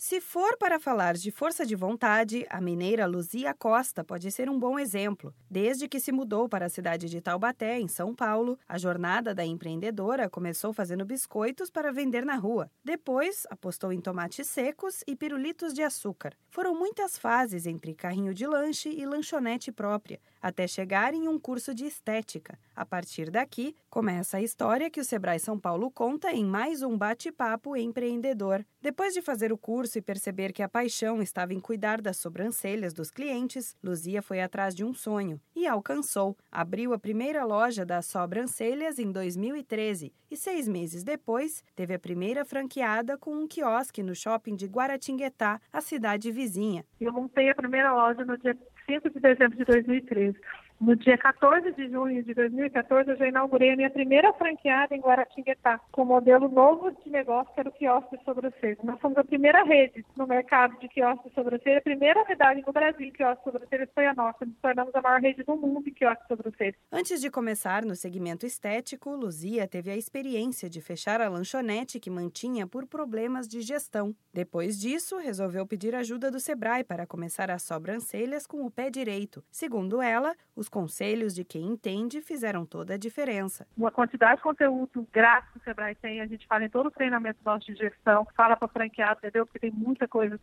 Se for para falar de força de vontade, a mineira Luzia Costa pode ser um bom exemplo. Desde que se mudou para a cidade de Taubaté, em São Paulo, a jornada da empreendedora começou fazendo biscoitos para vender na rua. Depois, apostou em tomates secos e pirulitos de açúcar. Foram muitas fases entre carrinho de lanche e lanchonete própria, até chegar em um curso de estética. A partir daqui, começa a história que o Sebrae São Paulo conta em mais um bate-papo empreendedor. Depois de fazer o curso e perceber que a paixão estava em cuidar das sobrancelhas dos clientes, Luzia foi atrás de um sonho e alcançou. Abriu a primeira loja das sobrancelhas em 2013 e seis meses depois teve a primeira franqueada com um quiosque no shopping de Guaratinguetá, a cidade vizinha. Eu montei a primeira loja no dia 5 de dezembro de 2013. No dia 14 de junho de 2014, eu já inaugurei a minha primeira franqueada em Guaratinguetá, com um modelo novo de negócio, que era o quiosque de sobrancelha. Nós somos a primeira rede no mercado de quiosque de sobrancelha, a primeira unidade no Brasil quiosque de sobrancelha foi a nossa. Nos tornamos a maior rede do mundo em quiosque de sobrancelha. Antes de começar no segmento estético, Luzia teve a experiência de fechar a lanchonete que mantinha por problemas de gestão. Depois disso, resolveu pedir ajuda do Sebrae para começar as sobrancelhas com o pé direito. Segundo ela, os conselhos de quem entende fizeram toda a diferença. Uma quantidade de conteúdo grátis que o Sebrae tem, a gente fala em todo o treinamento nosso de gestão, fala para franqueado, entendeu? Porque tem muita coisa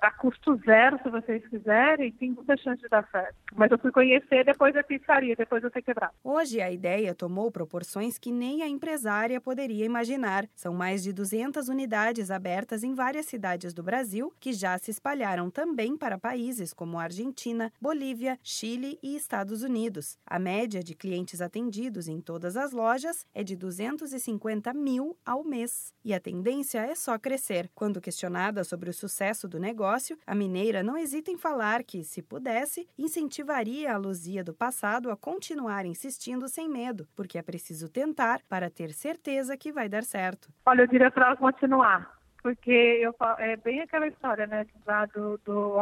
a custo zero, se vocês quiserem, tem muita chance de dar certo. Mas eu fui conhecer depois da pizzaria, depois eu ter quebrado. Hoje a ideia tomou proporções que nem a empresária poderia imaginar. São mais de 200 unidades abertas em várias cidades do Brasil, que já se espalharam também para países como Argentina, Bolívia, Chile e Estados Unidos. A média de clientes atendidos em todas as lojas é de 250 mil ao mês. E a tendência é só crescer. Quando questionada sobre o sucesso do negócio, negócio, a mineira não hesita em falar que, se pudesse, incentivaria a Luzia do passado a continuar insistindo sem medo, porque é preciso tentar para ter certeza que vai dar certo. Olha, eu diria para ela continuar porque eu, é bem aquela história, né, do, do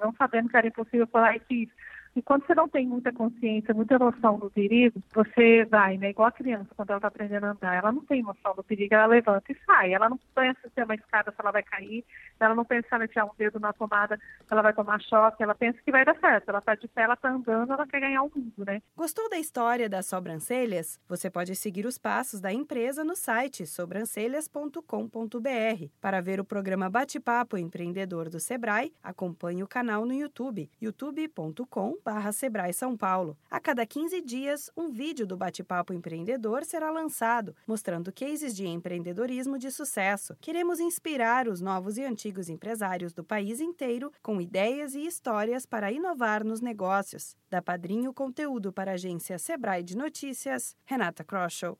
não sabendo que era impossível falar isso. E quando você não tem muita consciência, muita noção do perigo, você vai, né? Igual a criança, quando ela está aprendendo a andar, ela não tem noção do perigo, ela levanta e sai. Ela não pensa se é uma escada, se ela vai cair, ela não pensa se ela enfiar um dedo na tomada, ela vai tomar choque, ela pensa que vai dar certo. Ela está de pé, ela está andando, ela quer ganhar o mundo, né? Gostou da história das sobrancelhas? Você pode seguir os passos da empresa no site sobrancelhas.com.br. Para ver o programa Bate-Papo Empreendedor do Sebrae, acompanhe o canal no YouTube, youtube.com barra Sebrae São Paulo. A cada 15 dias, um vídeo do Bate-Papo Empreendedor será lançado, mostrando cases de empreendedorismo de sucesso. Queremos inspirar os novos e antigos empresários do país inteiro com ideias e histórias para inovar nos negócios. Da Padrinho Conteúdo para a agência Sebrae de Notícias, Renata Kroschel.